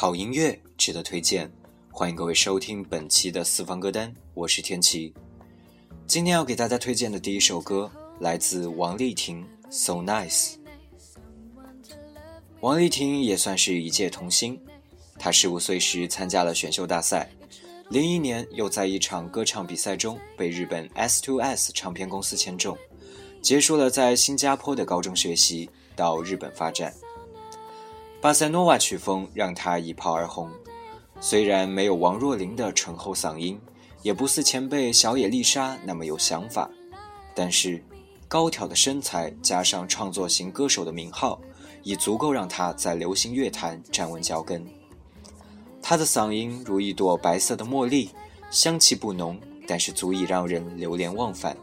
好音乐值得推荐，欢迎各位收听本期的四方歌单，我是天琪。今天要给大家推荐的第一首歌来自王丽婷，《So Nice》。王丽婷也算是一届童星，她十五岁时参加了选秀大赛，零一年又在一场歌唱比赛中被日本 S2S 唱片公司签中，结束了在新加坡的高中学习，到日本发展。巴塞诺瓦曲风让她一炮而红，虽然没有王若琳的醇厚嗓音，也不似前辈小野丽莎那么有想法，但是高挑的身材加上创作型歌手的名号，已足够让她在流行乐坛站稳脚跟。她的嗓音如一朵白色的茉莉，香气不浓，但是足以让人流连忘返。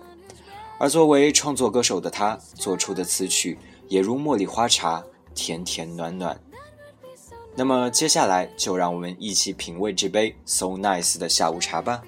而作为创作歌手的她，做出的词曲也如茉莉花茶，甜甜暖暖。那么接下来就让我们一起品味这杯 So Nice 的下午茶吧。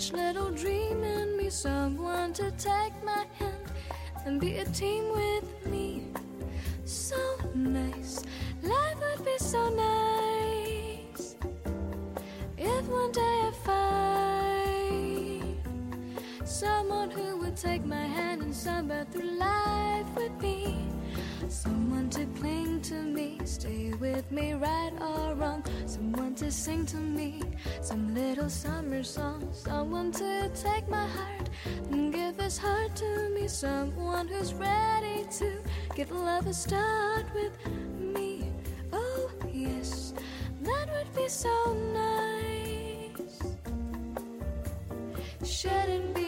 Each little dream in me someone to take my hand and be a team with me. So nice. Life would be so nice if one day i find someone who would take my hand and summer through life with me. Someone to cling to stay with me right or wrong. Someone to sing to me some little summer song. Someone to take my heart and give his heart to me. Someone who's ready to give love a start with me. Oh yes that would be so nice. Should it be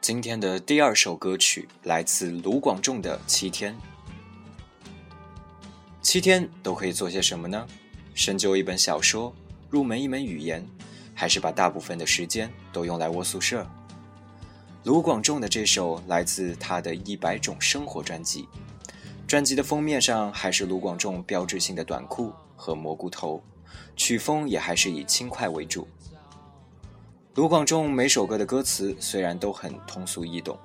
今天的第二首歌曲来自卢广仲的《七天》。七天都可以做些什么呢？深究一本小说，入门一门语言，还是把大部分的时间都用来窝宿舍？卢广仲的这首来自他的一百种生活专辑，专辑的封面上还是卢广仲标志性的短裤和蘑菇头，曲风也还是以轻快为主。卢广仲每首歌的歌词虽然都很通俗易懂，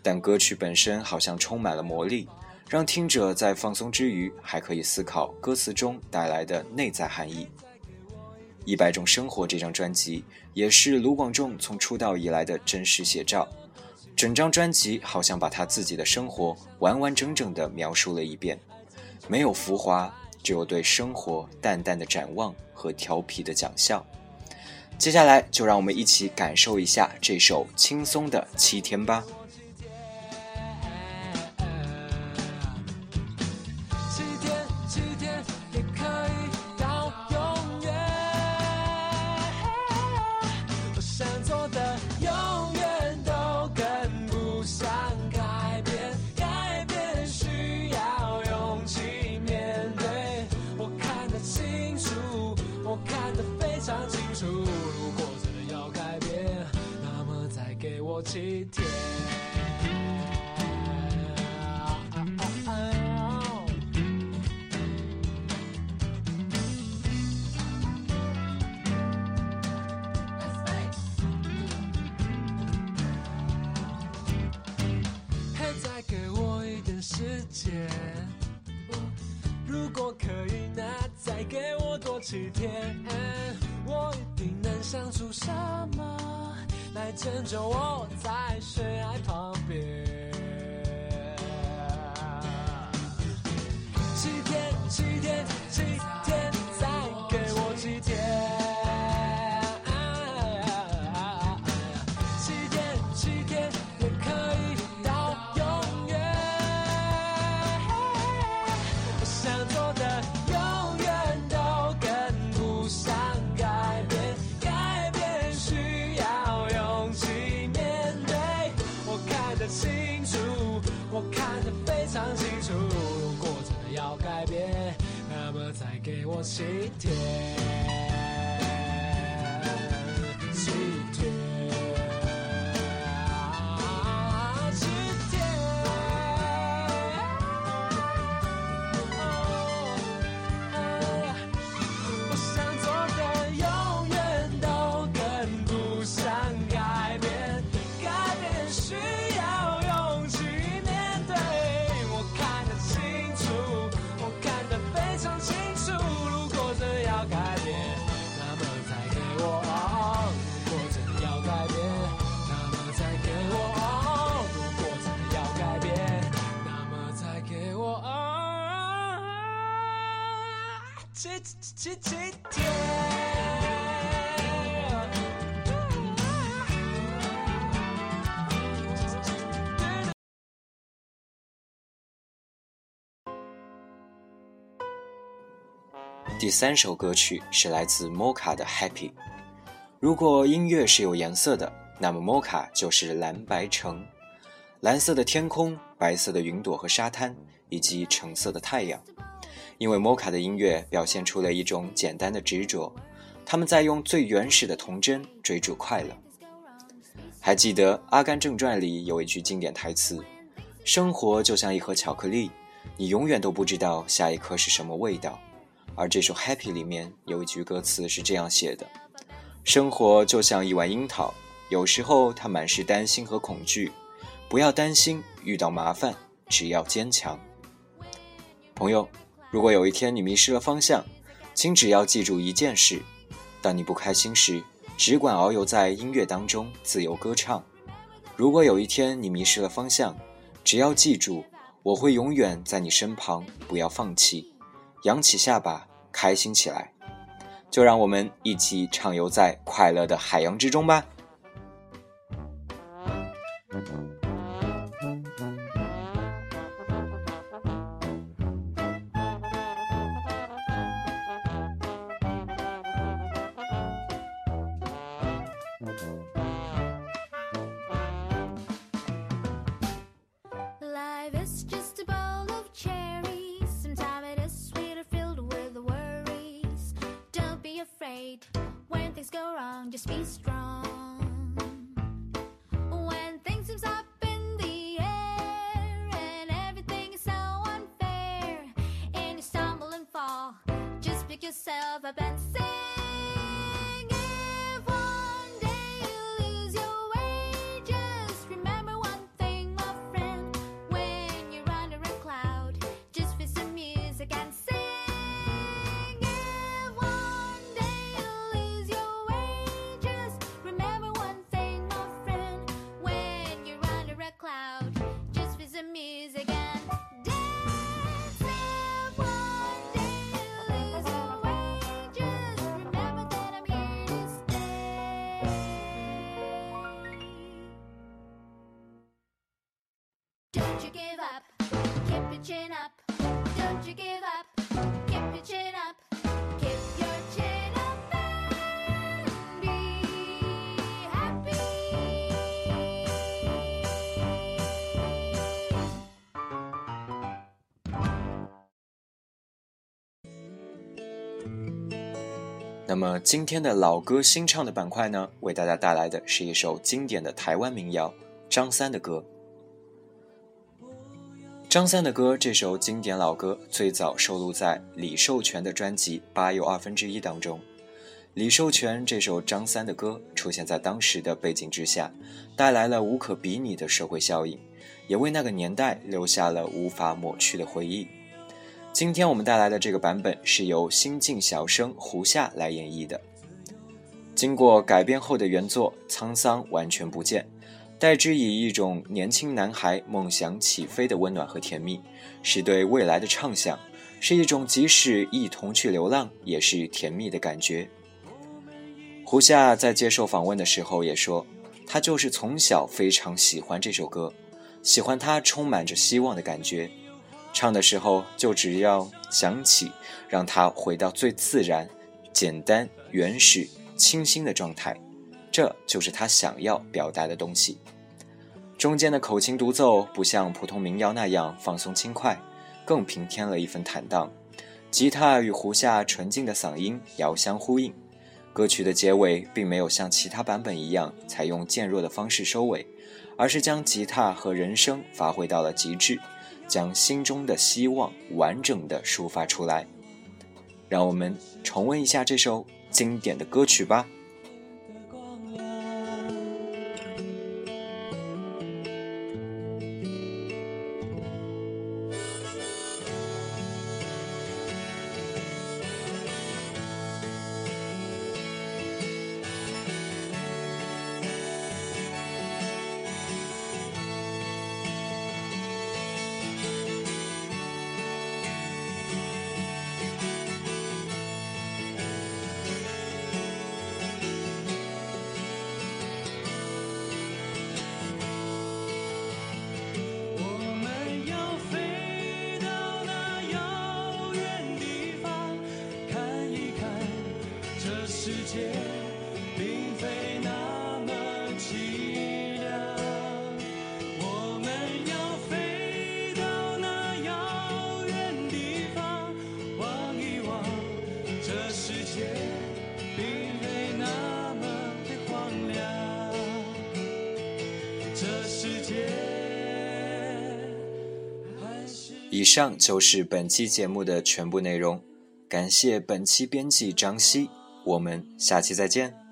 但歌曲本身好像充满了魔力，让听者在放松之余还可以思考歌词中带来的内在含义。《一百种生活》这张专辑也是卢广仲从出道以来的真实写照，整张专辑好像把他自己的生活完完整整地描述了一遍，没有浮华，只有对生活淡淡的展望和调皮的讲笑。接下来就让我们一起感受一下这首轻松的七天吧。七天。还再给我一点时间，如果可以，那再给我多七天，牵着我在悬崖旁边。再给七七天。第三首歌曲是来自 Mocha 的《Happy》。如果音乐是有颜色的，那么 Mocha 就是蓝白橙，蓝色的天空，白色的云朵和沙滩，以及橙色的太阳。因为 Mocha 的音乐表现出了一种简单的执着，他们在用最原始的童真追逐快乐。还记得《阿甘正传》里有一句经典台词：“生活就像一盒巧克力，你永远都不知道下一颗是什么味道。”而这首《Happy》里面有一句歌词是这样写的：“生活就像一碗樱桃，有时候它满是担心和恐惧，不要担心遇到麻烦，只要坚强。”朋友，如果有一天你迷失了方向，请只要记住一件事：当你不开心时，只管遨游在音乐当中，自由歌唱。如果有一天你迷失了方向，只要记住，我会永远在你身旁，不要放弃。扬起下巴，开心起来，就让我们一起畅游在快乐的海洋之中吧。Just be strong. When things up in the air and everything is so unfair, and you stumble and fall, just pick yourself up and Don't you give up, keep your chin up. Don't you give up, keep your chin up. Keep your chin up and be happy. 那么今天的老歌新唱的板块呢，为大家带来的是一首经典的台湾民谣《张三的歌。张三的歌这首经典老歌最早收录在李寿全的专辑《八又二分之一》当中。李寿全这首张三的歌出现在当时的背景之下，带来了无可比拟的社会效应，也为那个年代留下了无法抹去的回忆。今天我们带来的这个版本是由新晋小生胡夏来演绎的。经过改编后的原作沧桑完全不见。代之以一种年轻男孩梦想起飞的温暖和甜蜜，是对未来的畅想，是一种即使一同去流浪也是甜蜜的感觉。胡夏在接受访问的时候也说，他就是从小非常喜欢这首歌，喜欢它充满着希望的感觉，唱的时候就只要想起，让他回到最自然、简单、原始、清新的状态，这就是他想要表达的东西。中间的口琴独奏不像普通民谣那样放松轻快，更平添了一份坦荡。吉他与胡夏纯净的嗓音遥相呼应。歌曲的结尾并没有像其他版本一样采用渐弱的方式收尾，而是将吉他和人声发挥到了极致，将心中的希望完整的抒发出来。让我们重温一下这首经典的歌曲吧。以上就是本期节目的全部内容，感谢本期编辑张希，我们下期再见。